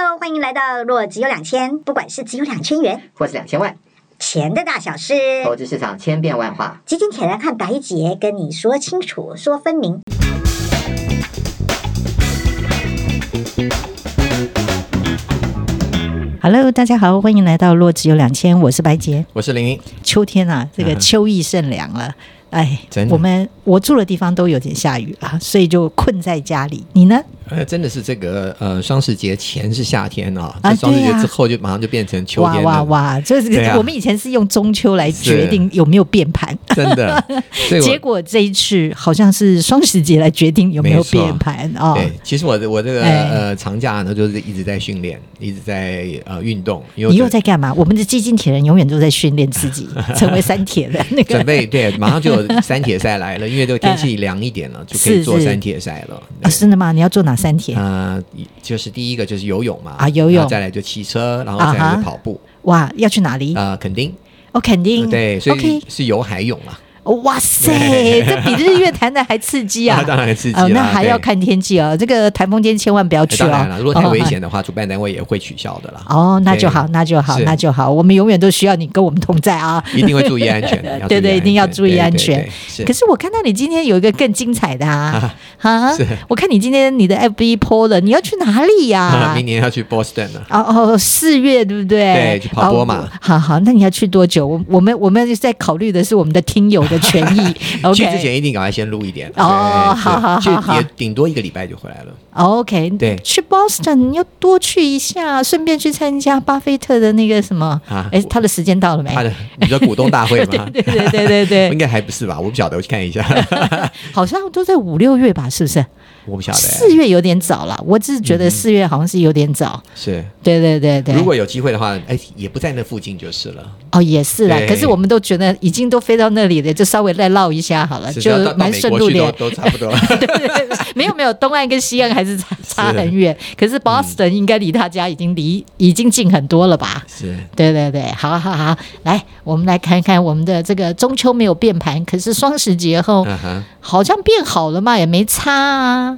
Hello，欢迎来到若只有两千，不管是只有两千元，或是两千万，钱的大小是，投资市场千变万化，基金铁人和白姐跟你说清楚，说分明。Hello，大家好，欢迎来到若只有两千，我是白姐，我是林。秋天啊，这个秋意甚凉了。哎，我们我住的地方都有点下雨啊，所以就困在家里。你呢？呃，真的是这个呃，双十节前是夏天哦，啊，双十节之后就马上就变成秋天了。哇哇哇！就是、啊、我们以前是用中秋来决定有没有变盘，真的。结果这一次好像是双十节来决定有没有变盘哦。对，其实我我这个、哎、呃长假呢，就是一直在训练，一直在呃运动。你又在干嘛？我们的基金铁人永远都在训练自己，成为三铁的那个。准备对，马上就有三铁赛来了，因为这个天气 凉一点了，就可以做三铁赛了。啊，是的吗？你要做哪三天？呃就是第一个就是游泳嘛啊，游泳，再来就骑车，然后再来就跑步。啊、哇，要去哪里？啊、呃，垦丁。哦，垦丁。对，所以是游海泳嘛。哇塞，这比日月潭的还刺激啊！当然刺激哦，那还要看天气哦。这个台风天千万不要去哦。如果太危险的话，主办单位也会取消的啦。哦，那就好，那就好，那就好。我们永远都需要你跟我们同在啊！一定会注意安全。对对，一定要注意安全。可是我看到你今天有一个更精彩的啊！啊，我看你今天你的 FB po 了，你要去哪里呀？明年要去 Boston 了。哦哦，四月对不对？对，去跑波嘛。好好，那你要去多久？我我们我们在考虑的是我们的听友的权益。去之前一定赶快先录一点哦，好好好，也顶多一个礼拜就回来了。OK，对，去 Boston 要多去一下，顺便去参加巴菲特的那个什么啊？哎，他的时间到了没？他的你说股东大会吗？对对对对对，应该还不是吧？我不晓得，我去看一下。好像都在五六月吧？是不是？我不晓得，四月有点早了，我只是觉得四月好像是有点早。是，对对对对。如果有机会的话，哎，也不在那附近就是了。哦，也是啦。可是我们都觉得已经都飞到那里了，就稍微再绕一下好了，就蛮顺路的。都差不多。对 对对，没有没有，东岸跟西岸还是差差很远。可是 Boston 应该离他家已经离已经近很多了吧？是。对对对，好好好，来，我们来看看我们的这个中秋没有变盘，可是双十节后好像变好了嘛，也没差啊。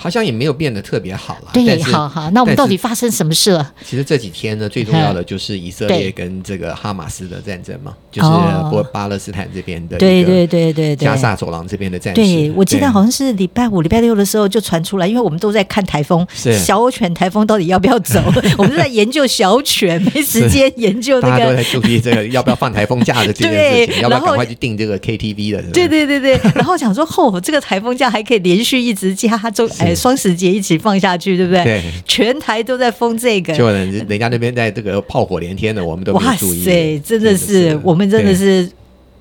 好像也没有变得特别好了。对，好好，那我们到底发生什么事了？其实这几天呢，最重要的就是以色列跟这个哈马斯的战争嘛，就是波巴勒斯坦这边的，对对对对对，加萨走廊这边的战争。对，我记得好像是礼拜五、礼拜六的时候就传出来，因为我们都在看台风，小犬台风到底要不要走？我们都在研究小犬，没时间研究那个。大家都在注意这个要不要放台风假的这件事情，要不要赶快去订这个 KTV 的？对对对对，然后想说，哦，这个台风假还可以连续一直加，中哎双十节一起放下去，对不对？对，全台都在封这个，就人人家那边在这个炮火连天的，我们都没注意。哇塞，真的是我们真的是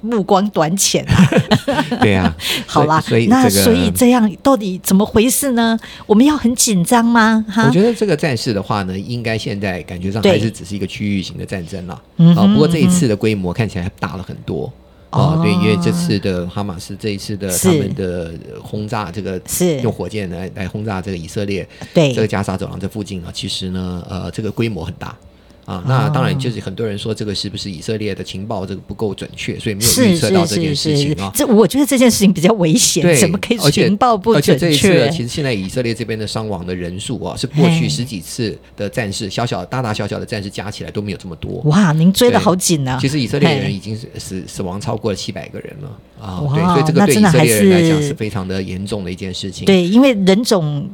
目光短浅啊！对啊，好啦，所以那所以这样到底怎么回事呢？我们要很紧张吗？哈，我觉得这个战事的话呢，应该现在感觉上还是只是一个区域型的战争了。嗯，不过这一次的规模看起来大了很多。哦，对，因为这次的哈马斯这一次的他们的轰炸，这个是。用火箭来来轰炸这个以色列，对。这个加沙走廊这附近啊，其实呢，呃，这个规模很大。啊，那当然就是很多人说这个是不是以色列的情报这个不够准确，所以没有预测到这件事情啊。这我觉得这件事情比较危险，对，怎么可以情报不准确？而且这一次其实现在以色列这边的伤亡的人数啊，是过去十几次的战事，小小大大小小的战事加起来都没有这么多。哇，您追的好紧啊！其实以色列人已经是死死亡超过了七百个人了啊。对，所以这个对以色列人来讲是非常的严重的一件事情。对，因为人种。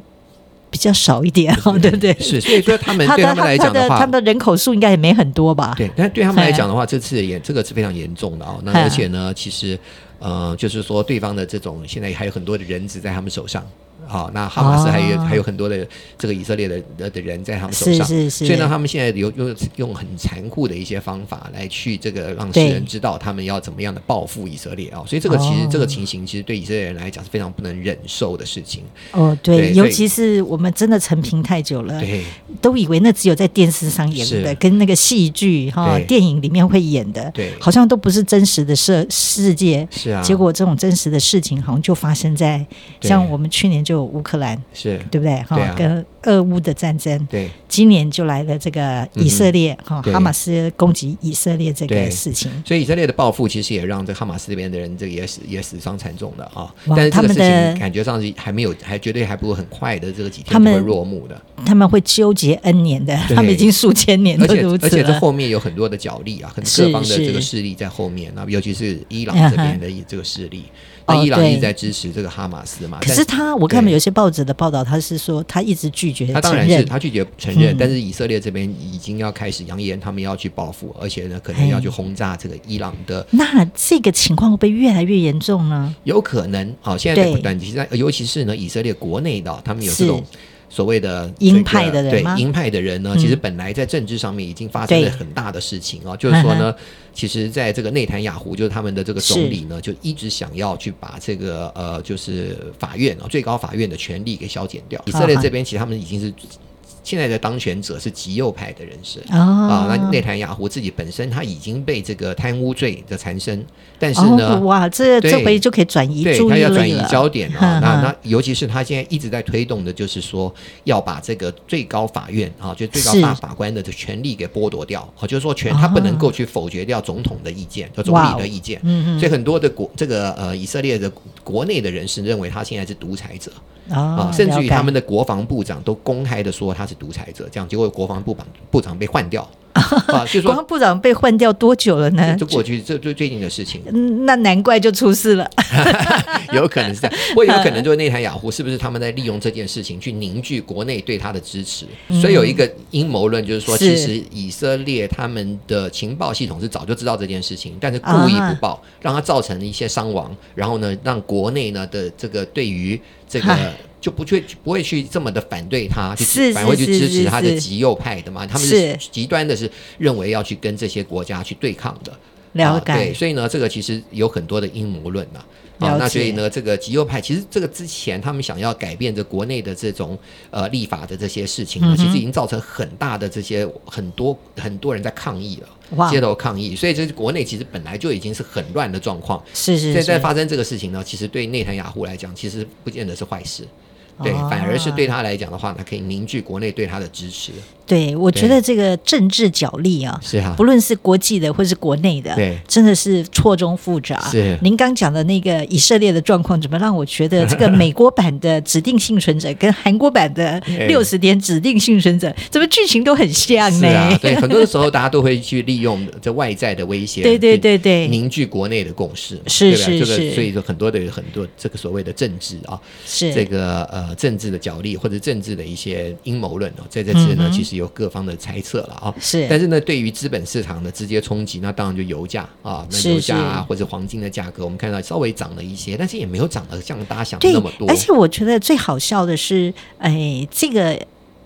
比较少一点，对不对？是，所以说他们 对他们来讲的话，他们的人口数应该也没很多吧？对，但对他们来讲的话，这次也这个是非常严重的啊。那而且呢，其实呃，就是说对方的这种现在还有很多的人质在他们手上。好，那哈马斯还有、哦、还有很多的这个以色列的的的人在他们手上，是是是，所以呢，他们现在有用用很残酷的一些方法来去这个让世人知道他们要怎么样的报复以色列啊、哦，所以这个其实、哦、这个情形其实对以色列人来讲是非常不能忍受的事情。哦，对，对尤其是我们真的陈平太久了，对，都以为那只有在电视上演的，跟那个戏剧哈电影里面会演的，对，好像都不是真实的世世界。是啊，结果这种真实的事情好像就发生在像我们去年就。就乌克兰，是对不对？哈、啊，跟俄乌的战争。对，今年就来了这个以色列哈、嗯，哈马斯攻击以色列这个事情。所以以色列的报复其实也让这哈马斯这边的人这个也死也死伤惨重的啊。但是这个事情他们的感觉上是还没有，还绝对还不如很快的这个几天就会落幕的。他们会纠结 N 年的，他们已经数千年都如此而且，而且这后面有很多的角力啊，很各方的这个势力在后面啊，尤其是伊朗这边的这个势力。那伊朗一直在支持这个哈马斯嘛？可是他，我看有些报纸的报道，他是说他一直拒绝承认。他当然是他拒绝承认，嗯、但是以色列这边已经要开始扬言，他们要去报复，而且呢，可能要去轰炸这个伊朗的。那这个情况会不会越来越严重呢？有可能好！现在在不断，其实尤其是呢，以色列国内的他们有这种。所谓的鹰派的人吗？对，鹰派的人呢，其实本来在政治上面已经发生了很大的事情啊、哦，就是说呢，其实在这个内塔尼亚胡，就是他们的这个总理呢，就一直想要去把这个呃，就是法院啊，最高法院的权力给削减掉。以色列这边其实他们已经是。现在的当权者是极右派的人士、哦、啊，那内塔尼亚胡自己本身他已经被这个贪污罪的缠身，但是呢，哦、哇，这这回就可以转移对，他要转移焦点啊。那那尤其是他现在一直在推动的，就是说要把这个最高法院啊，就最高大法官的这权力给剥夺掉啊，就是说权他不能够去否决掉总统的意见，就、哦、总理的意见。嗯嗯。所以很多的国这个呃以色列的国内的人士认为他现在是独裁者。啊、哦，甚至于他们的国防部长都公开的说他是独裁者，这样结果国防部长部长被换掉。啊，就说国防部长被换掉多久了呢？就过去这最最近的事情。那难怪就出事了。有可能是这样，或有可能就是内塔尼亚胡是不是他们在利用这件事情去凝聚国内对他的支持？嗯、所以有一个阴谋论，就是说，其实以色列他们的情报系统是早就知道这件事情，但是故意不报，啊、让它造成了一些伤亡，然后呢，让国内呢的这个对于这个。就不去不会去这么的反对他，去反而会去支持他的极右派的嘛？他们是极端的，是认为要去跟这些国家去对抗的。了解、啊，对，所以呢，这个其实有很多的阴谋论呐。啊，那所以呢，这个极右派其实这个之前他们想要改变这国内的这种呃立法的这些事情呢，嗯、其实已经造成很大的这些很多很多人在抗议了，街头抗议。所以这是国内其实本来就已经是很乱的状况。是是是。现在发生这个事情呢，其实对内塔雅亚胡来讲，其实不见得是坏事。对，反而是对他来讲的话呢，可以凝聚国内对他的支持。对，我觉得这个政治角力啊，是啊，不论是国际的或是国内的，对，真的是错综复杂。是，您刚讲的那个以色列的状况，怎么让我觉得这个美国版的指定幸存者 跟韩国版的六十天指定幸存者，怎么剧情都很像呢？啊，对，很多的时候 大家都会去利用这外在的威胁，对对对对，凝聚国内的共识，是是是，所以说很多的很多这个所谓的政治啊，是这个呃政治的角力或者政治的一些阴谋论哦，在这次呢，其实有各方的。猜测了啊，是，但是呢，对于资本市场的直接冲击，那当然就油价啊，那油价啊，或者黄金的价格，我们看到稍微涨了一些，但是也没有涨得像大家想的那么多。而且我觉得最好笑的是，哎，这个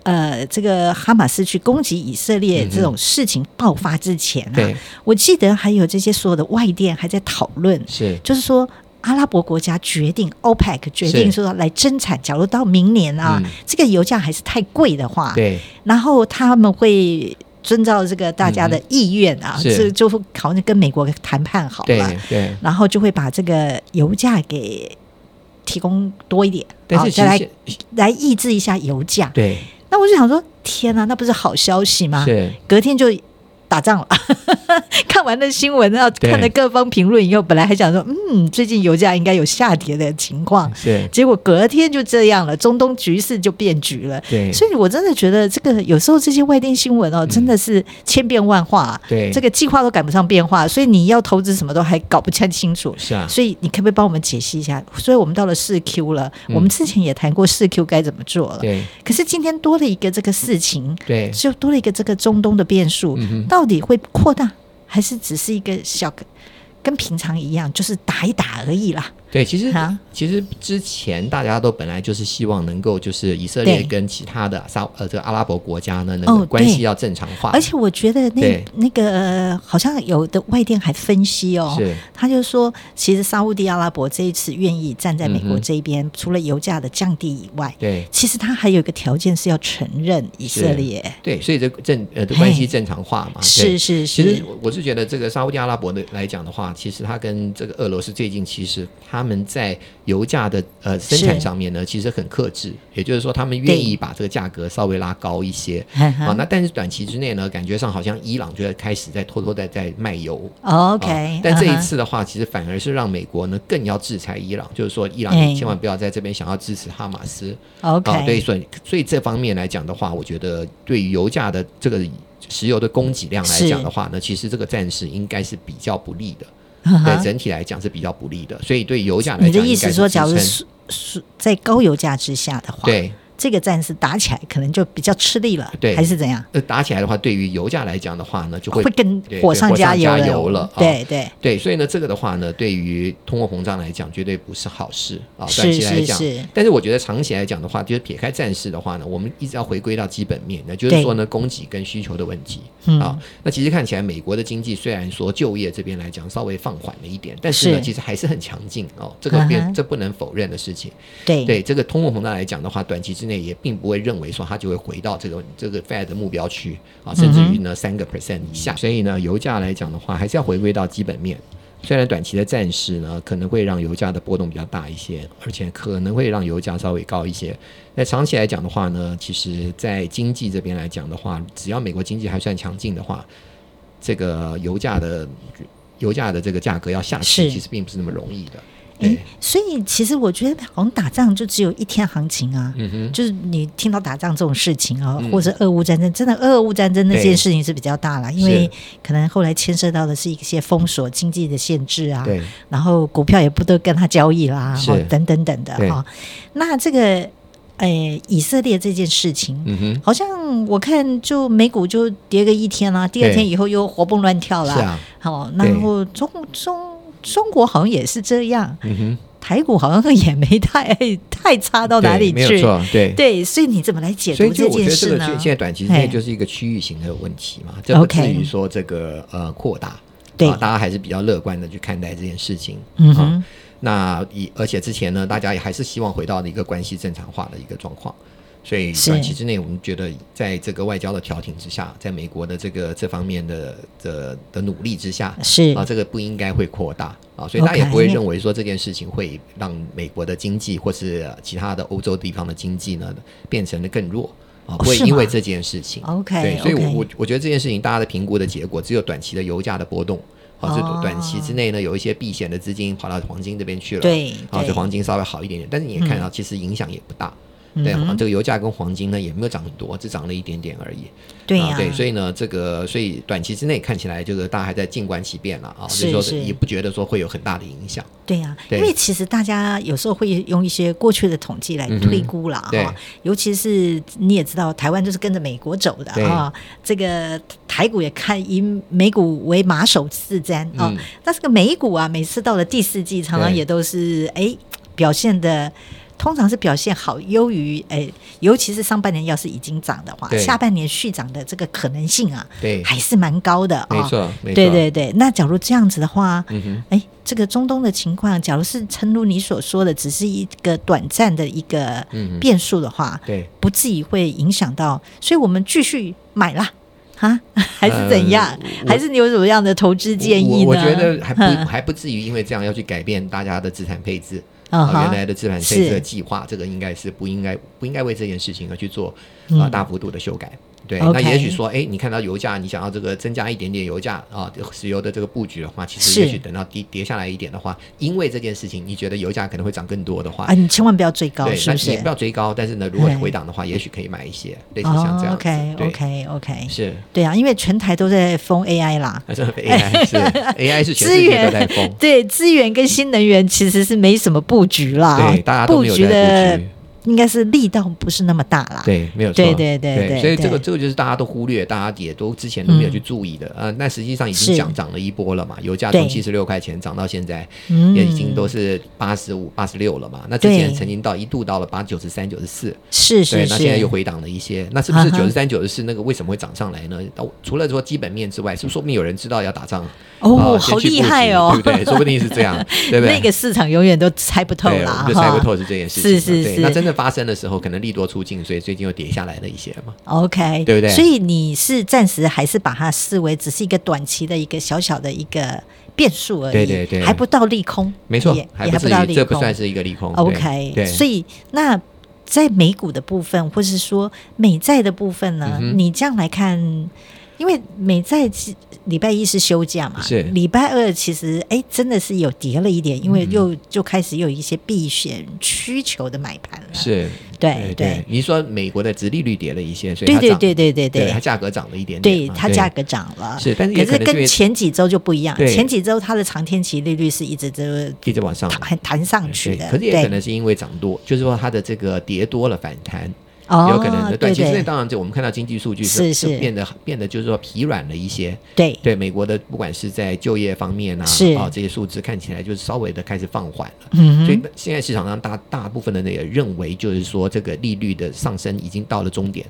呃，这个哈马斯去攻击以色列这种事情爆发之前啊，对，我记得还有这些所有的外电还在讨论，是，就是说。阿拉伯国家决定，OPEC 决定说来增产。假如到明年啊，嗯、这个油价还是太贵的话，对，然后他们会遵照这个大家的意愿啊，这、嗯、就好像跟美国谈判好了，对，对，然后就会把这个油价给提供多一点，但是再来来抑制一下油价。对，那我就想说，天啊，那不是好消息吗？是，隔天就。打仗了，看完了新闻，然后看了各方评论以后，本来还想说，嗯，最近油价应该有下跌的情况，是，结果隔天就这样了，中东局势就变局了，对，所以我真的觉得这个有时候这些外电新闻哦，真的是千变万化，对，这个计划都赶不上变化，所以你要投资什么都还搞不太清楚，是啊，所以你可不可以帮我们解析一下？所以我们到了四 Q 了，我们之前也谈过四 Q 该怎么做了，对，可是今天多了一个这个事情，对，就多了一个这个中东的变数，到到底会扩大？还是只是一个小，跟平常一样，就是打一打而已啦。对，其实、啊、其实之前大家都本来就是希望能够就是以色列跟其他的沙呃这个阿拉伯国家呢，那个关系要正常化。而且我觉得那那个、呃、好像有的外电还分析哦，是他就说，其实沙乌地阿拉伯这一次愿意站在美国这一边，嗯、除了油价的降低以外，对，其实他还有一个条件是要承认以色列。对，所以这正呃的关系正常化嘛。是是是。其实我是觉得这个沙乌地阿拉伯的来讲的话，其实他跟这个俄罗斯最近其实他。他们在油价的呃生产上面呢，其实很克制，也就是说，他们愿意把这个价格稍微拉高一些 啊。那但是短期之内呢，感觉上好像伊朗就在开始在偷偷在在卖油。OK，但这一次的话，其实反而是让美国呢更要制裁伊朗，就是说伊朗你千万不要在这边想要支持哈马斯。OK，对，所以所以这方面来讲的话，我觉得对于油价的这个石油的供给量来讲的话呢，其实这个暂时应该是比较不利的。对整体来讲是比较不利的，所以对油价来讲，你的意思说，假如是是在高油价之下的话，对。这个战事打起来可能就比较吃力了，对，还是怎样？呃，打起来的话，对于油价来讲的话呢，就会会更火上加油了。加油了对对对，所以呢，这个的话呢，对于通货膨胀来讲，绝对不是好事啊。短期来讲，但是我觉得长期来讲的话，就是撇开战事的话呢，我们一直要回归到基本面，那就是说呢，供给跟需求的问题啊。那其实看起来，美国的经济虽然说就业这边来讲稍微放缓了一点，但是呢，其实还是很强劲哦。这个边这不能否认的事情。对对，这个通货膨胀来讲的话，短期之内也并不会认为说它就会回到这个这个 Fed 的目标区啊，甚至于呢三个 percent 以下。所以呢，油价来讲的话，还是要回归到基本面。虽然短期的战事呢，可能会让油价的波动比较大一些，而且可能会让油价稍微高一些。那长期来讲的话呢，其实在经济这边来讲的话，只要美国经济还算强劲的话，这个油价的油价的这个价格要下去，其实并不是那么容易的。哎，所以其实我觉得，好像打仗就只有一天行情啊。嗯哼，就是你听到打仗这种事情啊，或者俄乌战争，真的俄乌战争那件事情是比较大了，因为可能后来牵涉到的是一些封锁经济的限制啊。对。然后股票也不得跟他交易啦，等等等的哈。那这个，哎，以色列这件事情，嗯哼，好像我看就美股就跌个一天啦，第二天以后又活蹦乱跳了。是啊。好，然后中中。中国好像也是这样，嗯哼，台股好像也没太太差到哪里去，没有错，对。对，所以你怎么来解读这件事呢？现在短期之内就是一个区域型的问题嘛，这不至于说这个呃扩大，对，大家还是比较乐观的去看待这件事情，嗯哼，那以而且之前呢，大家也还是希望回到一个关系正常化的一个状况。所以短期之内，我们觉得在这个外交的调停之下，在美国的这个这方面的的的努力之下，是。啊，这个不应该会扩大。啊，所以大家也不会认为说这件事情会让美国的经济或是其他的欧洲地方的经济呢变成的更弱。啊，不会因为这件事情。OK，对，所以我我我觉得这件事情大家的评估的结果只有短期的油价的波动。啊，这短期之内呢有一些避险的资金跑到黄金这边去了，对，啊，这黄金稍微好一点点，但是你也看到其实影响也不大。对，这个油价跟黄金呢也没有涨很多，只涨了一点点而已。对呀、啊，对，所以呢，这个所以短期之内看起来就是大家还在静观其变了啊，所以说也不觉得说会有很大的影响。对呀、啊，因为其实大家有时候会用一些过去的统计来推估了哈、嗯，尤其是你也知道，台湾就是跟着美国走的啊，这个台股也看以美股为马首是瞻啊，但是个美股啊，每次到了第四季，常常也都是哎表现的。通常是表现好，优于诶，尤其是上半年要是已经涨的话，下半年续涨的这个可能性啊，对，还是蛮高的啊。没错，没错，对对对。那假如这样子的话，嗯哼，哎，这个中东的情况，假如是诚如你所说的，只是一个短暂的一个变数的话，对，不至于会影响到，所以我们继续买啦，啊，还是怎样？还是你有什么样的投资建议呢？我觉得还不还不至于因为这样要去改变大家的资产配置。啊、uh -huh，原来的资产配置的计划，这个应该是不应该不应该为这件事情而去做啊大幅度的修改。对.那也许说，哎，你看到油价，你想要这个增加一点点油价啊，石油的这个布局的话，其实也许等到跌跌下来一点的话，因为这件事情，你觉得油价可能会涨更多的话，啊，你千万不要追高，对，是不是？不要追高，但是呢，如果回档的话，也许可以买一些类似像这样子。Oh, okay, okay. 是，对啊，因为全台都在封 AI 啦，是 AI 是 AI 是全世界都在封，对，资源跟新能源其实是没什么布局啦，对，大家都没有在布局的。应该是力道不是那么大啦，对，没有错，对对对所以这个这个就是大家都忽略，大家也都之前都没有去注意的，嗯、呃，那实际上已经涨涨了一波了嘛，油价从七十六块钱涨到现在，也已经都是八十五、八十六了嘛，那之前曾经到一度到了八九十三、九十四，是是，对，那现在又回档了一些，那是不是九十三、九十四那个为什么会涨上来呢？除了说基本面之外，是不是说不定有人知道要打仗？哦，呃、好厉害哦，对不对？说不定是这样，对不对？那个市场永远都猜不透啦，就猜不透是这件事情，是是是，那真的。正发生的时候，可能利多出尽，所以最近又跌下来了一些嘛。OK，对不对？所以你是暂时还是把它视为只是一个短期的一个小小的一个变数而已，对对对，还不到利空，没错，也还不到利空，这不算是一个利空。OK，对，所以那在美股的部分，或是说美债的部分呢，嗯、你这样来看。因为美在礼拜一是休假嘛，是。礼拜二其实哎真的是有跌了一点，因为又就开始有一些避险需求的买盘了。是，对对。你说美国的殖利率跌了一些，所以对对对对对对，它价格涨了一点点，对它价格涨了。是，但是可是跟前几周就不一样，前几周它的长天期利率是一直都一直往上弹弹上去的，可是也可能是因为涨多，就是说它的这个跌多了反弹。有可能的，短期之内当然，就我们看到经济数据是是变得变得就是说疲软了一些。对对，美国的不管是在就业方面啊，啊这些数字看起来就是稍微的开始放缓了。嗯，所以现在市场上大大部分的那个认为，就是说这个利率的上升已经到了终点。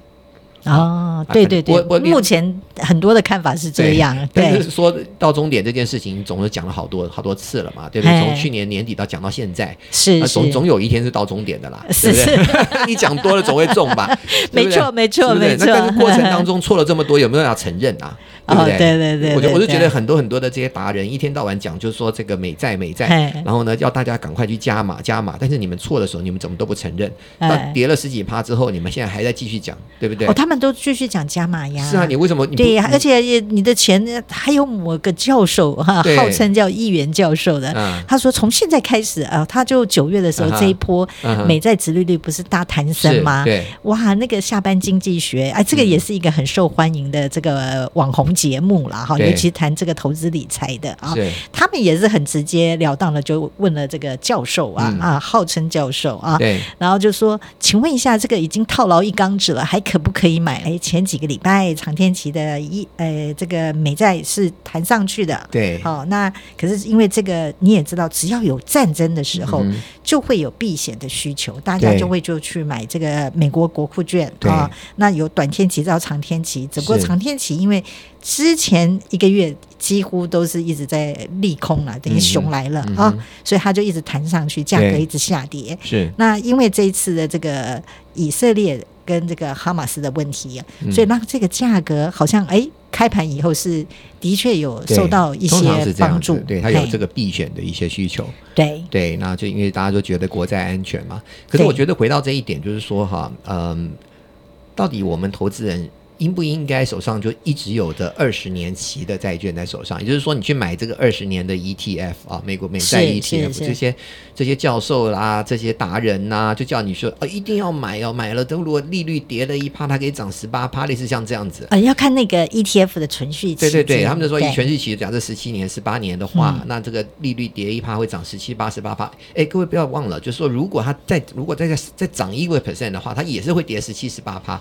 哦，对对对，我目前很多的看法是这样。对，但是说到终点这件事情，总是讲了好多好多次了嘛，对不对？从去年年底到讲到现在，是总总有一天是到终点的啦，对不对？你讲多了总会中吧？没错，没错，没错。那过程当中错了这么多，有没有要承认啊？对不对？对对对，我就我就觉得很多很多的这些达人一天到晚讲，就是说这个美债美债，然后呢要大家赶快去加码加码，但是你们错的时候，你们怎么都不承认？那跌了十几趴之后，你们现在还在继续讲，对不对？哦，他们都继续讲加码呀。是啊，你为什么？对呀，而且你的钱还有某个教授哈，号称叫议员教授的，他说从现在开始啊，他就九月的时候这一波美债殖利率不是大弹升吗？对，哇，那个下班经济学哎，这个也是一个很受欢迎的这个网红节目了哈，尤其谈这个投资理财的啊，他们也是很直接了当的就问了这个教授啊啊，号称教授啊，对。然后就说，请问一下，这个已经套牢一缸子了，还可不可以买？哎，前几个礼拜长天期的一呃这个美债是弹上去的，对，好，那可是因为这个你也知道，只要有战争的时候，就会有避险的需求，大家就会就去买这个美国国库券啊，那有短天期到长天期，只不过长天期因为。之前一个月几乎都是一直在利空了，等于熊来了啊，所以它就一直弹上去，价格一直下跌。是。那因为这一次的这个以色列跟这个哈马斯的问题，所以让这个价格好像哎开盘以后是的确有受到一些帮助，对它有这个避险的一些需求。对对，那就因为大家都觉得国债安全嘛。可是我觉得回到这一点，就是说哈，嗯，到底我们投资人。应不应该手上就一直有的二十年期的债券在手上？也就是说，你去买这个二十年的 ETF 啊，美国美债 ETF 这些这些教授啦，这些达人呐、啊，就叫你说，哦，一定要买哦，买了都如果利率跌了一趴，它可以涨十八趴，类似像这样子。啊，要看那个 ETF 的存续期。对对对，他们就说以存续期，假设十七年、十八年的话，嗯、那这个利率跌一趴会涨十七、八十八趴。哎，各位不要忘了，就是说，如果它再如果再再再涨一个 percent 的话，它也是会跌十七、十八趴。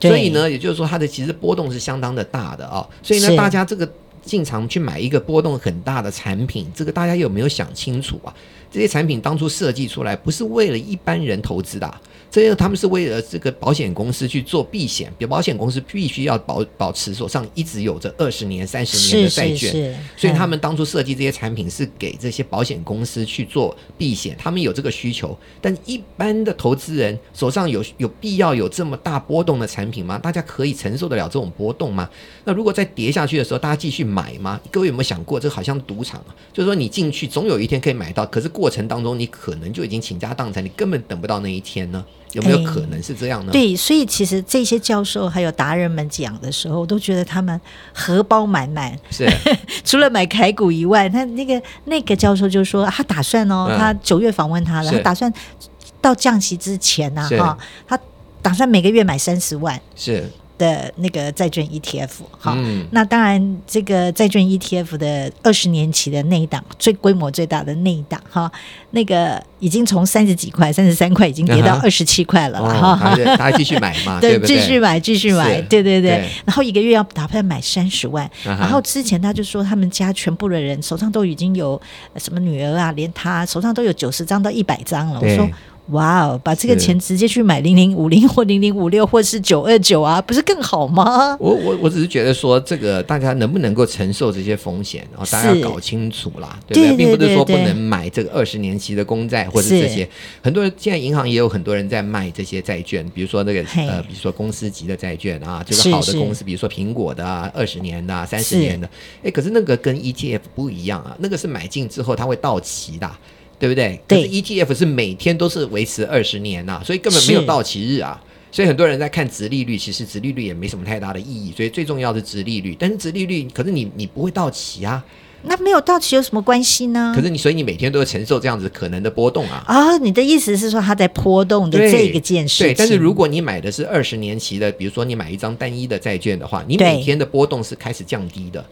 所以呢，也就是说，它的其实波动是相当的大的啊、哦。所以呢，大家这个进场去买一个波动很大的产品，这个大家有没有想清楚啊？这些产品当初设计出来不是为了一般人投资的、啊。这些他们是为了这个保险公司去做避险，比如保险公司必须要保保持手上一直有着二十年、三十年的债券，所以他们当初设计这些产品是给这些保险公司去做避险，他们有这个需求。但一般的投资人手上有有必要有这么大波动的产品吗？大家可以承受得了这种波动吗？那如果再跌下去的时候，大家继续买吗？各位有没有想过，这好像赌场啊？就是说你进去总有一天可以买到，可是过程当中你可能就已经倾家荡产，你根本等不到那一天呢？有没有可能是这样呢？欸、对，所以其实这些教授还有达人们讲的时候，我都觉得他们荷包满满。是，除了买凯股以外，他那个那个教授就说，他打算哦，嗯、他九月访问他了，他打算到降息之前呢、啊，哈、哦，他打算每个月买三十万。是。的那个债券 ETF，好，嗯、那当然这个债券 ETF 的二十年期的那一档最规模最大的那一档，哈，那个已经从三十几块、三十三块已经跌到二十七块了，哈，大家继续买嘛，对，继续买，继续买，对对对，然后一个月要打算买三十万，然后之前他就说他们家全部的人手上都已经有什么女儿啊，连他手上都有九十张到一百张了，我说。哇哦，把这个钱直接去买零零五零 或零零五六或是九二九啊，不是更好吗？我我我只是觉得说，这个大家能不能够承受这些风险，然后大家要搞清楚啦，对不对？并不是说不能买这个二十年期的公债或者这些。很多人现在银行也有很多人在卖这些债券，比如说那个呃，比如说公司级的债券啊，就是好的公司，比如说苹果的啊，二十年的、啊、三十年的，哎，可是那个跟 ETF 不一样啊，那个是买进之后它会到期的。对不对？对，可是 ETF 是每天都是维持二十年呐、啊，所以根本没有到期日啊。所以很多人在看殖利率，其实殖利率也没什么太大的意义。所以最重要的是殖利率，但是殖利率，可是你你不会到期啊。那没有到期有什么关系呢？可是你，所以你每天都要承受这样子可能的波动啊！啊、哦，你的意思是说它在波动的这个件事情？对，但是如果你买的是二十年期的，比如说你买一张单一的债券的话，你每天的波动是开始降低的，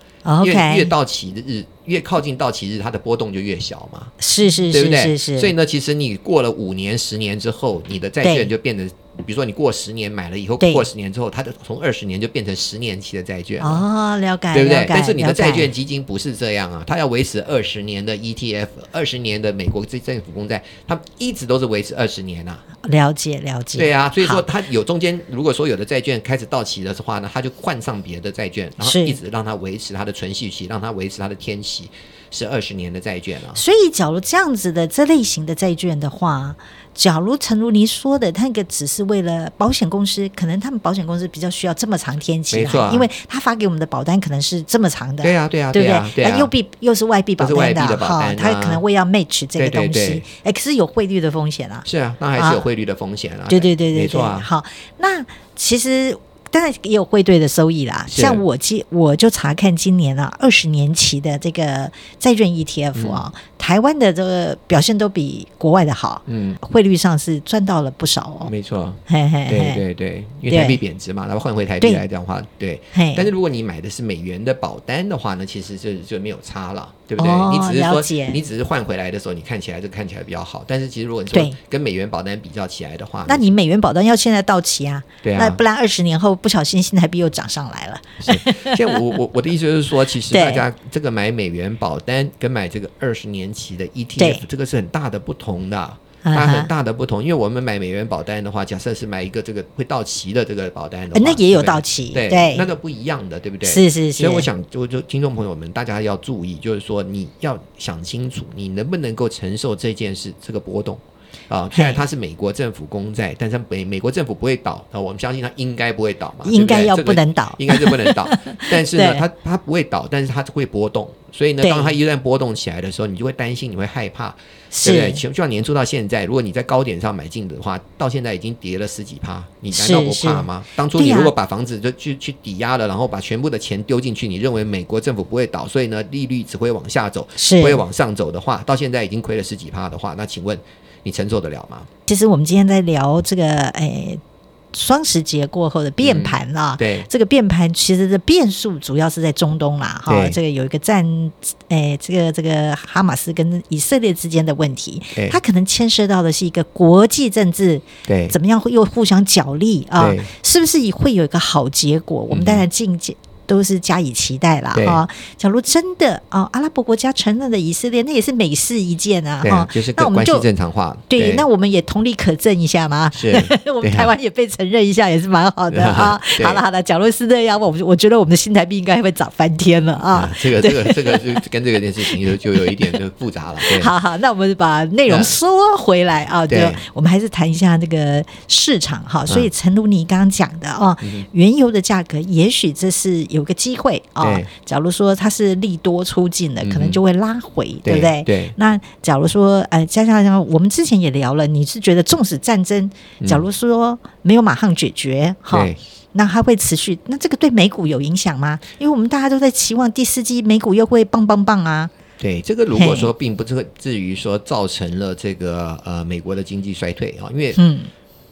因为越到期的日，越靠近到期日，它的波动就越小嘛。是是是，对不对？是是是。所以呢，其实你过了五年、十年之后，你的债券就变得。比如说，你过十年买了以后，过十年之后，它就从二十年就变成十年期的债券哦，了解，对不对？但是你的债券基金不是这样啊，它要维持二十年的 ETF，二十年的美国政政府公债，它一直都是维持二十年啊。了解，了解。对啊，所以说它有中间，如果说有的债券开始到期的话呢，它就换上别的债券，然后一直让它维持它的存续期，让它维持它的天期是二十年的债券了。所以，假如这样子的这类型的债券的话。假如诚如您说的，那个只是为了保险公司，可能他们保险公司比较需要这么长天期，没错、啊，因为他发给我们的保单可能是这么长的，对啊，对啊，对不对？对啊，又必又是外币保单的哈、啊，他可能会要 match 这个东西，哎，对对对，可是有汇率的风险啊，是啊，那还是有汇率的风险啊，对对对对，没错啊。好，那其实。当然也有汇兑的收益啦，像我今我就查看今年啊二十年期的这个债券 ETF 啊、哦嗯，台湾的这个表现都比国外的好，嗯，汇率上是赚到了不少哦，没错，嘿嘿嘿。对对对，因为台币贬值嘛，然后换回台币来讲的话，对，对，但是如果你买的是美元的保单的话呢，其实就就没有差了。对不对？哦、你只是说，你只是换回来的时候，你看起来就看起来比较好。但是其实如果你说跟美元保单比较起来的话，那你美元保单要现在到期啊？对啊，那不然二十年后不小心新台币又涨上来了。是，现在我我我的意思就是说，其实大家这个买美元保单跟买这个二十年期的 ETF，这个是很大的不同的。它很大的不同，因为我们买美元保单的话，假设是买一个这个会到期的这个保单的话，那也有到期，对，对那个不一样的，对不对？是是是。所以我想，就就听众朋友们，大家要注意，就是说你要想清楚，你能不能够承受这件事这个波动啊？虽然它是美国政府公债，但是美美国政府不会倒啊，我们相信它应该不会倒嘛，应该要不能倒，应该是不能倒。但是呢，它它不会倒，但是它会波动。所以呢，当它一旦波动起来的时候，你就会担心，你会害怕。对不对？就像年初到现在，如果你在高点上买进的话，到现在已经跌了十几趴，你难道不怕吗？当初你如果把房子就去去抵押了，然后把全部的钱丢进去，你认为美国政府不会倒，所以呢利率只会往下走，不会往上走的话，到现在已经亏了十几趴的话，那请问你承受得了吗？其实我们今天在聊这个，诶。双十节过后的变盘啦，嗯，对，这个变盘其实的变数主要是在中东啦，哈，这个有一个战，诶、哎，这个这个哈马斯跟以色列之间的问题，它可能牵涉到的是一个国际政治，对，怎么样会又互相角力啊？是不是会有一个好结果？我们当然进阶。都是加以期待了哈。假如真的啊、哦，阿拉伯国家承认了以色列，那也是美事一件啊哈。就是那我们就正常化对。对，那我们也同理可证一下嘛。是，我们台湾也被承认一下，也是蛮好的啊。好了好了，假如是这样，我我觉得我们的新台币应该会涨翻天了啊。啊这个这个这个就跟这个件事情就 就有一点就复杂了。好好，那我们把内容说回来啊，对，对我们还是谈一下那个市场哈。所以，诚如你刚刚讲的哦，原油的价格，也许这是有。有个机会啊、哦，假如说它是利多出尽的，可能就会拉回，嗯、对不对？对。那假如说，呃，加上我们之前也聊了，你是觉得纵使战争，假如说没有马上解决，哈、嗯哦，那它会持续，那这个对美股有影响吗？因为我们大家都在期望第四季美股又会棒棒棒啊。对，这个如果说并不至于说造成了这个呃美国的经济衰退啊，因为嗯。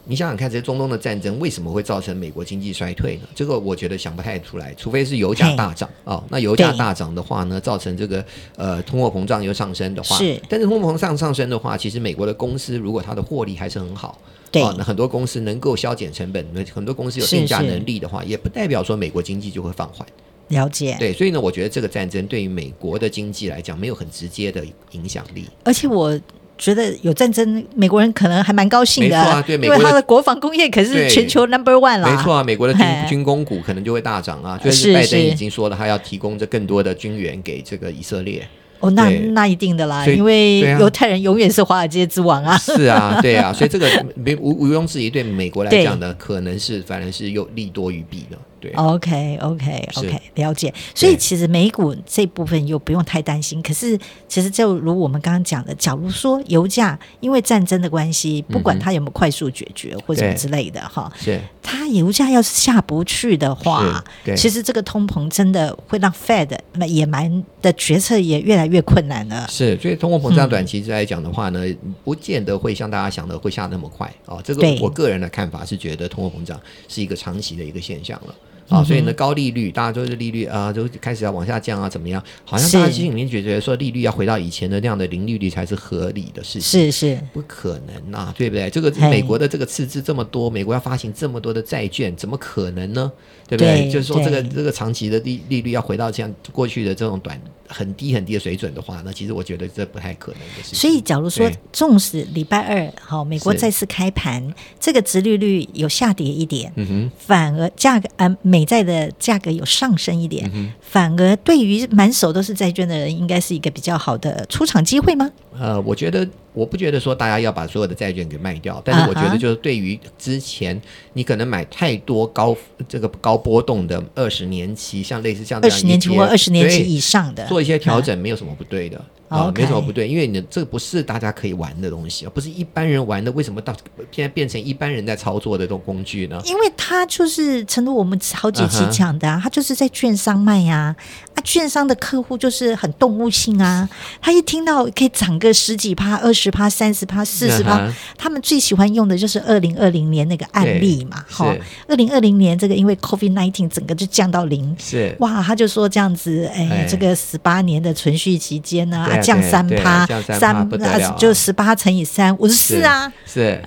你想想看，这些中东的战争为什么会造成美国经济衰退呢？这个我觉得想不太出来，除非是油价大涨哦。那油价大涨的话呢，造成这个呃通货膨胀又上升的话，是。但是通货膨胀上升的话，其实美国的公司如果它的获利还是很好，对，哦、那很多公司能够削减成本，那很多公司有定价能力的话，也不代表说美国经济就会放缓。了解。对，所以呢，我觉得这个战争对于美国的经济来讲没有很直接的影响力。而且我。觉得有战争，美国人可能还蛮高兴的，啊、对，因为他的国防工业可是全球 number one 了。没错啊，美国的军军工股可能就会大涨啊。就是拜登已经说了，他要提供这更多的军援给这个以色列。哦，那那一定的啦，因为犹太人永远是华尔街之王啊。是啊，对啊，所以这个没无毋庸置疑，对美国来讲呢，可能是反而是有利多于弊的。OK OK OK，了解。所以其实美股这部分又不用太担心。可是其实就如我们刚刚讲的，假如说油价因为战争的关系，不管它有没有快速解决或者什么之类的哈，是它油价要是下不去的话，其实这个通膨真的会让 Fed 那野蛮的决策也越来越困难了。是，所以通货膨胀短期之来讲的话呢，不见得会像大家想的会下那么快啊。这个我个人的看法是觉得通货膨胀是一个长期的一个现象了。啊、哦，所以呢，高利率，大家都是利率啊，就开始要往下降啊，怎么样？好像大家心里面觉得说，利率要回到以前的那样的零利率才是合理的事情，是是，不可能啊，对不对？这个美国的这个赤字这么多，美国要发行这么多的债券，怎么可能呢？对不对？对就是说，这个这个长期的利利率要回到像过去的这种短很低很低的水准的话，那其实我觉得这不太可能的事情。所以，假如说，纵使礼拜二好，美国再次开盘，这个殖利率有下跌一点，嗯哼，反而价格呃美债的价格有上升一点，嗯、反而对于满手都是债券的人，应该是一个比较好的出场机会吗？呃，我觉得。我不觉得说大家要把所有的债券给卖掉，但是我觉得就是对于之前你可能买太多高这个高波动的二十年期，像类似像这样二十年期或二十年期以上的。做一些调整，没有什么不对的。啊，没什么不对，因为你这个不是大家可以玩的东西，不是一般人玩的。为什么到现在变成一般人在操作的这种工具呢？因为它就是，诚如我们好几期讲的啊，它就是在券商卖呀。啊，券商的客户就是很动物性啊，他一听到可以涨个十几趴、二十趴、三十趴、四十趴，他们最喜欢用的就是二零二零年那个案例嘛。哈，二零二零年这个因为 COVID nineteen 整个就降到零，是哇，他就说这样子，哎，这个十八年的存续期间呢。降三趴，三就十八乘以三，五十四 啊，是，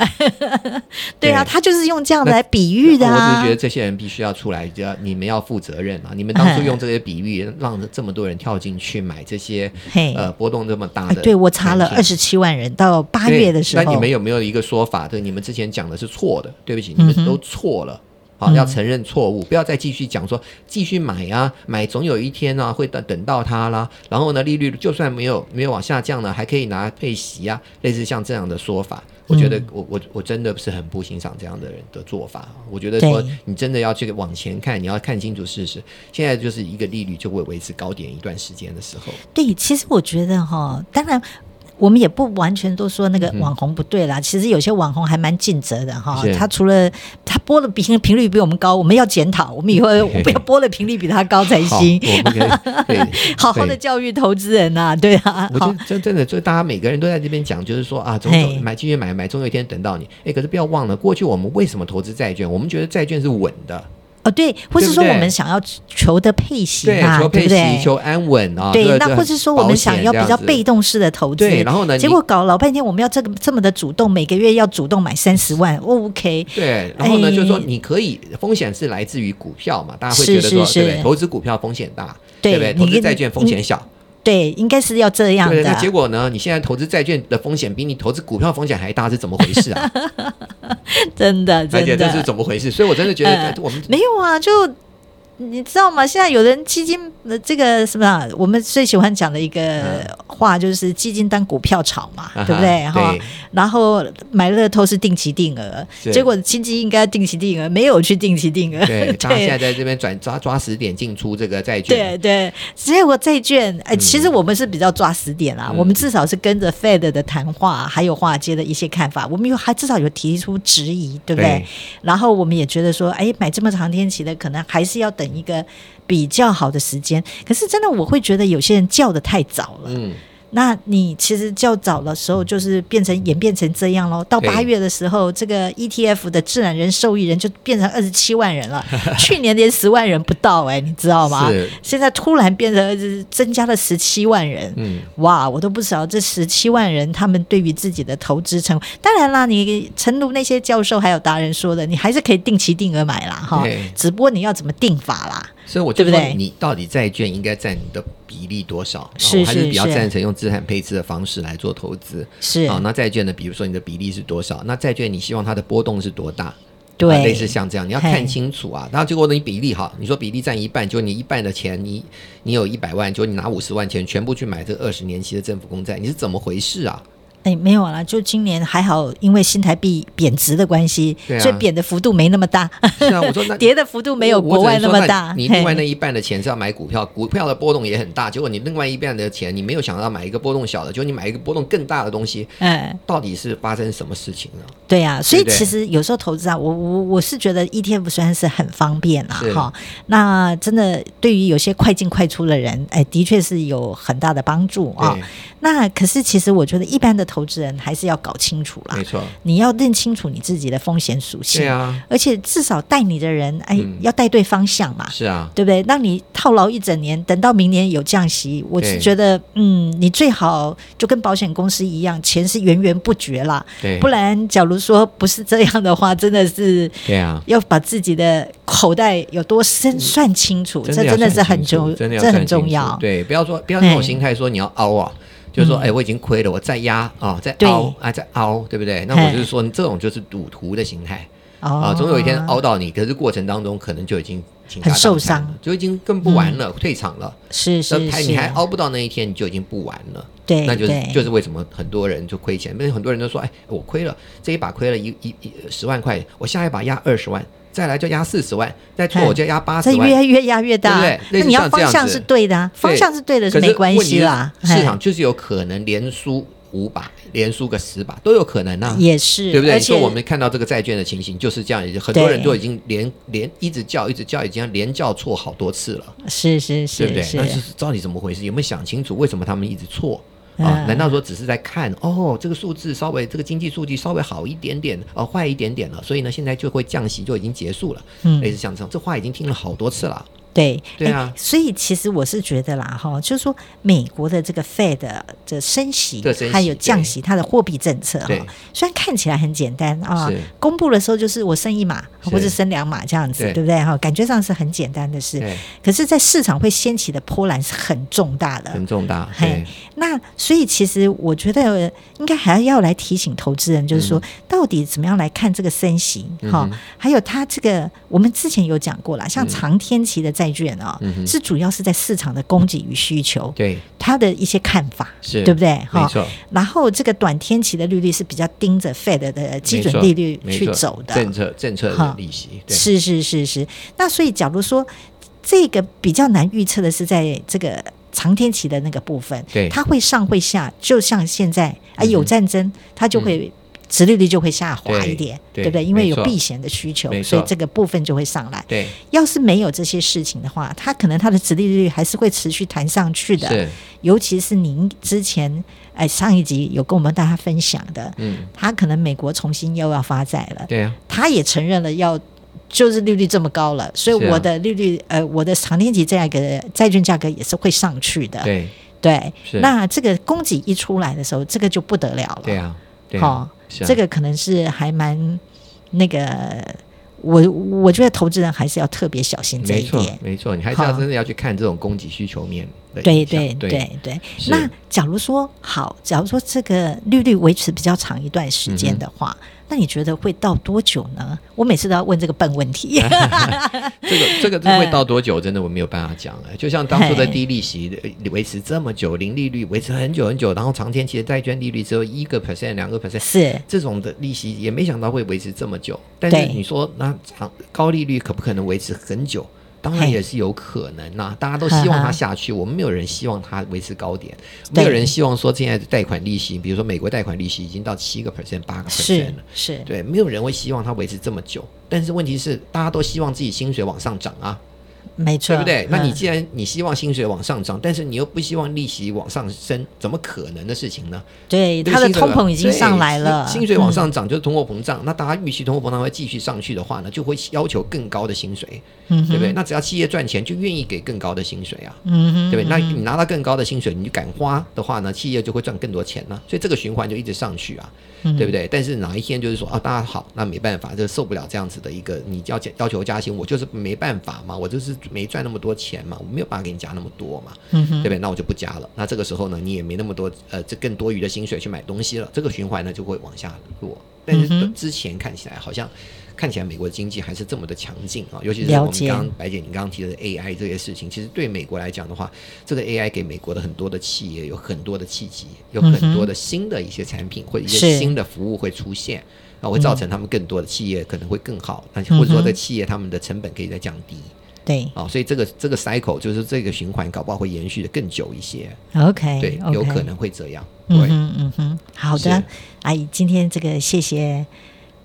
对啊，他就是用这样来比喻的啊。我只是觉得这些人必须要出来，就要你们要负责任啊！你们当初用这些比喻，让这么多人跳进去买这些呃波动这么大的。对，我查了二十七万人到八月的时候。那你们有没有一个说法？对，你们之前讲的是错的，对不起，你们都错了。好，要承认错误，不要再继续讲说继续买啊，买总有一天啊会等等到它啦。然后呢，利率就算没有没有往下降呢，还可以拿配息啊，类似像这样的说法，我觉得我我我真的是很不欣赏这样的人的做法。我觉得说你真的要去往前看，你要看清楚事实。现在就是一个利率就会维持高点一段时间的时候。对，其实我觉得哈，当然。我们也不完全都说那个网红不对啦，嗯、其实有些网红还蛮尽责的哈。他除了他播的频频率比我们高，我们要检讨，我们以后不要播的频率比他高才行。好 好的教育投资人呐、啊，对啊。我觉得真真的，就大家每个人都在这边讲，就是说啊，总总买继续买买，总有一天等到你。哎，可是不要忘了，过去我们为什么投资债券？我们觉得债券是稳的。哦，对，或是说我们想要求的配息啊，对不对？求安稳啊，对。那或是说我们想要比较被动式的投资，对。然后呢，结果搞老半天，我们要这个这么的主动，每个月要主动买三十万，OK？对。然后呢，就是说你可以风险是来自于股票嘛，大家会觉得说，对不对？投资股票风险大，对不对？投资债券风险小。对，应该是要这样的。结果呢？你现在投资债券的风险比你投资股票风险还大，是怎么回事啊？真的，真的，这是怎么回事？所以我真的觉得我们、呃、没有啊，就。你知道吗？现在有人基金的这个什么？啊我们最喜欢讲的一个话就是基金当股票炒嘛，对不对？哈，然后买乐透是定期定额，结果基金应该定期定额，没有去定期定额。对，他现在在这边转抓抓死点进出这个债券。对对，结果债券哎，其实我们是比较抓死点啦，我们至少是跟着 Fed 的谈话，还有华尔街的一些看法，我们有还至少有提出质疑，对不对？然后我们也觉得说，哎，买这么长天期的，可能还是要等。一个比较好的时间，可是真的我会觉得有些人叫的太早了。嗯，那你其实较早的时候，就是变成演变成这样喽。到八月的时候，这个 ETF 的自然人受益人就变成二十七万人了。去年连十万人不到哎、欸，你知道吗？现在突然变成增加了十七万人。嗯，哇，我都不知道这十七万人他们对于自己的投资成，当然啦，你诚如那些教授还有达人说的，你还是可以定期定额买啦哈。只不过你要怎么定法啦？所以我就说，你到底债券应该占你的比例多少？是我还是比较赞成用资产配置的方式来做投资。是啊，那债券呢？比如说你的比例是多少？那债券你希望它的波动是多大？对，类似像这样，你要看清楚啊。然后结果你比例哈，你说比例占一半，就你一半的钱，你你有一百万，就你拿五十万钱全部去买这二十年期的政府公债，你是怎么回事啊？哎，没有啦，就今年还好，因为新台币贬值的关系，啊、所以贬的幅度没那么大。是啊，我说那跌的幅度没有国外那么大。你 另外那一半的钱是要买股票，股票的波动也很大。结果你另外一半的钱，你没有想到买一个波动小的，结果你买一个波动更大的东西。哎，到底是发生什么事情了？对呀、啊，所以其实有时候投资啊，我我我是觉得 ETF 虽然是很方便啦，哈，那真的对于有些快进快出的人，哎，的确是有很大的帮助啊。那可是其实我觉得一般的投资人还是要搞清楚啦，没错，你要认清楚你自己的风险属性，对啊，而且至少带你的人，哎，嗯、要带对方向嘛，是啊，对不对？让你套牢一整年，等到明年有降息，我是觉得，嗯，你最好就跟保险公司一样，钱是源源不绝啦，对，不然假如说不是这样的话，真的是，对啊，要把自己的口袋有多深算清楚，嗯、这真的是很重，真的这很重要，对，不要说不要那种心态说你要凹啊。就是说，哎、欸，我已经亏了，我再压啊、哦，再凹啊，再凹，对不对？那我就是说，你这种就是赌徒的心态啊，总有一天凹到你，可是过程当中可能就已经很受伤，就已经更不玩了，嗯、退场了。是是是，你还熬不到那一天，你就已经不玩了。对，那就是就是为什么很多人就亏钱，因为很多人都说，哎，我亏了这一把亏了一一一十万块，我下一把压二十万。再来就压四十万，再错我就压八十万，这越越压越大，对不对？那你要方向是对的，啊，方向是对的，是没关系啦。市场就是有可能连输五把，连输个十把都有可能啊，也是，对不对？你说我们看到这个债券的情形就是这样，很多人都已经连连一直叫一直叫，已经连叫错好多次了。是是是，对不对？那是到底怎么回事？有没有想清楚为什么他们一直错？啊？难道说只是在看哦，这个数字稍微这个经济数据稍微好一点点，呃，坏一点点了，所以呢，现在就会降息就已经结束了。嗯，类似像这种，这话已经听了好多次了。对对啊，所以其实我是觉得啦，哈，就是说美国的这个 Fed 的升息，还有降息，它的货币政策哈，虽然看起来很简单啊，公布的时候就是我升一码或者升两码这样子，对。不对？哈？感觉上是很简单的事，可是，在市场会掀起的波澜是很重大的，很重大。嘿，那所以其实我觉得应该还要来提醒投资人，就是说到底怎么样来看这个升息哈？还有它这个我们之前有讲过了，像长天期的债券啊，是主要是在市场的供给与需求，对。他的一些看法，是。对不对？哈，然后这个短天期的利率是比较盯着 Fed 的基准利率去走的。政策政策的利息，是是是是。那所以，假如说这个比较难预测的是在这个长天期的那个部分，对，它会上会下，就像现在啊有战争，它就会。殖利率就会下滑一点，对，对不对？因为有避险的需求，所以这个部分就会上来。对，要是没有这些事情的话，它可能它的殖利率还是会持续弹上去的。是，尤其是您之前哎上一集有跟我们大家分享的，嗯，他可能美国重新又要发债了，对啊，他也承认了要就是利率这么高了，所以我的利率呃我的长天期这样一个债券价格也是会上去的。对。对，那这个供给一出来的时候，这个就不得了了。对啊，好。啊、这个可能是还蛮那个，我我觉得投资人还是要特别小心这一点。没错，没错，你还是要真的要去看这种供给需求面。对对对对对。对那假如说好，假如说这个利率维持比较长一段时间的话。嗯那你觉得会到多久呢？我每次都要问这个笨问题。这个这个这会到多久？真的我没有办法讲。就像当初的低利息维持这么久，零利率维持很久很久，然后长天期的债券利率只有一个 percent、两个 percent，是这种的利息也没想到会维持这么久。但是你说那长高利率可不可能维持很久？当然也是有可能呐、啊，大家都希望它下去，我们没有人希望它维持高点，没有人希望说现在的贷款利息，比如说美国贷款利息已经到七个 percent、八个 percent 了，是，是对，没有人会希望它维持这么久。但是问题是，大家都希望自己薪水往上涨啊。没错，对不对？那你既然你希望薪水往上涨，但是你又不希望利息往上升，怎么可能的事情呢？对，它的通膨已经上来了，薪水往上涨就是通货膨胀。那大家预期通货膨胀会继续上去的话呢，就会要求更高的薪水，对不对？那只要企业赚钱，就愿意给更高的薪水啊，对不对？那你拿到更高的薪水，你就敢花的话呢，企业就会赚更多钱呢，所以这个循环就一直上去啊，对不对？但是哪一天就是说啊，大家好，那没办法，就受不了这样子的一个你要要求加薪，我就是没办法嘛，我就是。没赚那么多钱嘛，我没有办法给你加那么多嘛，嗯，对不对？那我就不加了。那这个时候呢，你也没那么多呃，这更多余的薪水去买东西了，这个循环呢就会往下落。但是之前看起来好像。看起来美国经济还是这么的强劲啊，尤其是我们刚刚白姐你刚刚提的 AI 这些事情，其实对美国来讲的话，这个 AI 给美国的很多的企业有很多的契机，有很多的新的一些产品或一些新的服务会出现，那，会造成他们更多的企业可能会更好，那或者说在企业他们的成本可以再降低，对，哦，所以这个这个 cycle 就是这个循环，搞不好会延续的更久一些。OK，对，有可能会这样。嗯哼嗯哼，好的，阿姨，今天这个谢谢。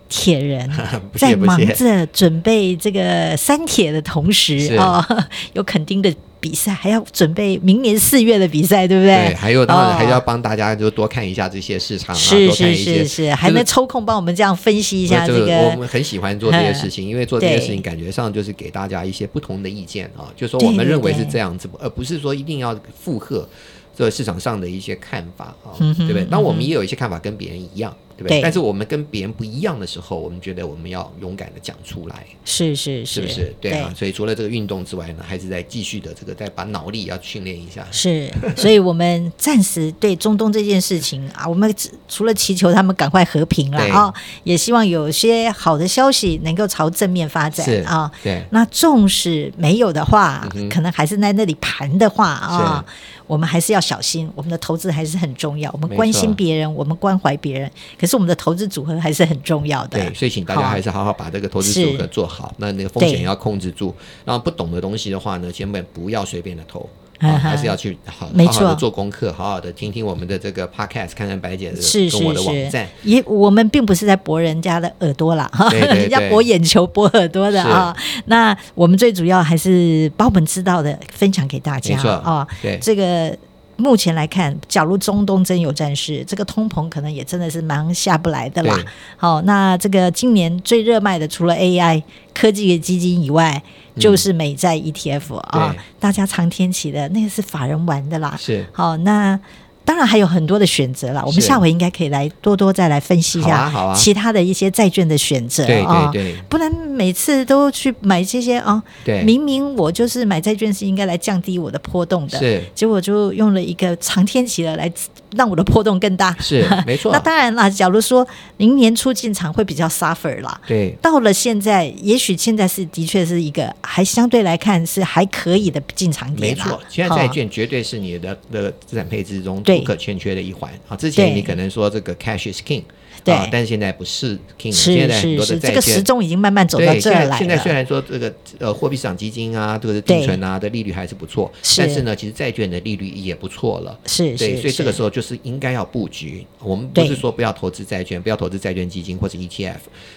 铁人 在忙着准备这个三铁的同时啊、哦，有肯定的比赛，还要准备明年四月的比赛，对不对？对，还有当然还要帮大家就多看一下这些市场啊，是多看一些，是是是，还能抽空帮我们这样分析一下这个。我们很喜欢做这些事情，因为做这些事情感觉上就是给大家一些不同的意见啊，就说我们认为是这样子，而不是说一定要附和这个市场上的一些看法啊，对不对？那我们也有一些看法跟别人一样。对不对？但是我们跟别人不一样的时候，我们觉得我们要勇敢的讲出来，是是是，是不是？对啊。对，所以除了这个运动之外呢，还是在继续的这个再把脑力要训练一下。是，所以我们暂时对中东这件事情啊，我们除了祈求他们赶快和平了啊，也希望有些好的消息能够朝正面发展啊。对，那纵使没有的话，嗯、可能还是在那里盘的话啊。我们还是要小心，我们的投资还是很重要。我们关心别人，我们关怀别人，可是我们的投资组合还是很重要的。对，所以请大家还是好好把这个投资组合做好。那那个风险要控制住。然后不懂的东西的话呢，千万不要随便的投。啊、还是要去好好好的做功课，好好的听听我们的这个 podcast，看看白姐的是跟我的网站。也我们并不是在博人家的耳朵啦，哈，人家博眼球、博耳朵的啊。那我们最主要还是把我们知道的分享给大家啊。对，这个目前来看，假如中东真有战事，这个通膨可能也真的是蛮下不来的啦。好，那这个今年最热卖的，除了 AI 科技的基金以外。就是美债 ETF 啊，大家常天起的那个是法人玩的啦。是，好，那当然还有很多的选择了。我们下回应该可以来多多再来分析一下其他的一些债券的选择啊。对对对，不能每次都去买这些啊。对，明明我就是买债券是应该来降低我的波动的，是，结果就用了一个长天期的来。让我的波动更大，是 没错。那当然啦，假如说您年初进场会比较 suffer 啦，对。到了现在，也许现在是的确是一个还相对来看是还可以的进场点。没错，现在债券绝对是你的的资产配置中不可欠缺的一环。好，之前你可能说这个 cash is king。对、啊，但是现在不是 king，现在很多的债券，这个时钟已经慢慢走到这儿来了。现在虽然说这个呃货币市场基金啊，这个定存啊的利率还是不错，但是呢，其实债券的利率也不错了。是，对，所以这个时候就是应该要布局。我们不是说不要投资债券，不要投资债券基金或者 ETF，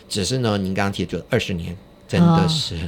只是呢，您刚刚提的就二十年真的是。哦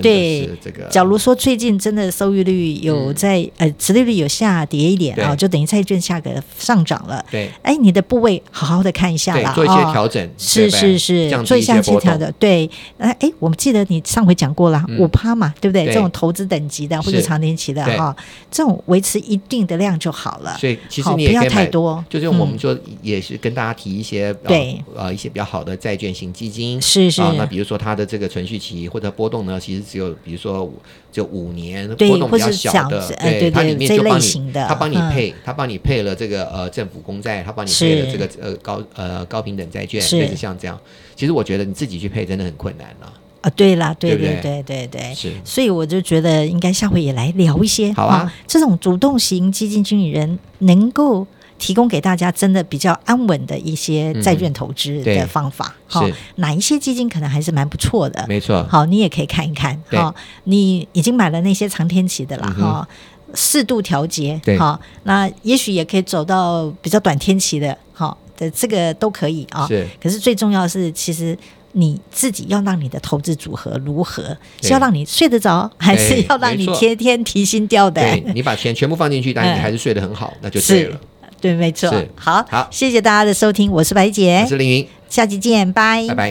对，这个。假如说最近真的收益率有在、嗯、呃，殖利率有下跌一点啊，就等于债券价格上涨了。对，哎，你的部位好好的看一下啦，做一些调整，哦、是是是，做一下协调的。对，哎哎，我们记得你上回讲过了，五、嗯、趴嘛，对不对？对这种投资等级的或者长年期的哈、哦，这种维持一定的量就好了。所以其实不要太多，就是我们说也是跟大家提一些、嗯、对呃一些比较好的债券型基金，是是、呃。那比如说它的这个存续期或者波动呢，其实只有比如说就五年波动比较小的，对，对，对，它里面就帮你，它帮你配，它帮你配了这个呃政府公债，它帮你配了这个呃高呃高平等债券，类似像这样。其实我觉得你自己去配真的很困难了啊。对啦，对对对对对，是。所以我就觉得应该下回也来聊一些，好啊，这种主动型基金经理人能够。提供给大家真的比较安稳的一些债券投资的方法，好、嗯，哪一些基金可能还是蛮不错的，没错。好，你也可以看一看，好，你已经买了那些长天期的了，哈、嗯，适度调节，好，那也许也可以走到比较短天期的，好，的这个都可以啊。是，可是最重要的是，其实你自己要让你的投资组合如何，是要让你睡得着，还是要让你天天提心吊胆？你把钱全部放进去，但你还是睡得很好，嗯、那就对了。对，没错。好，好，谢谢大家的收听，我是白姐，我是凌云，下期见，拜。拜拜。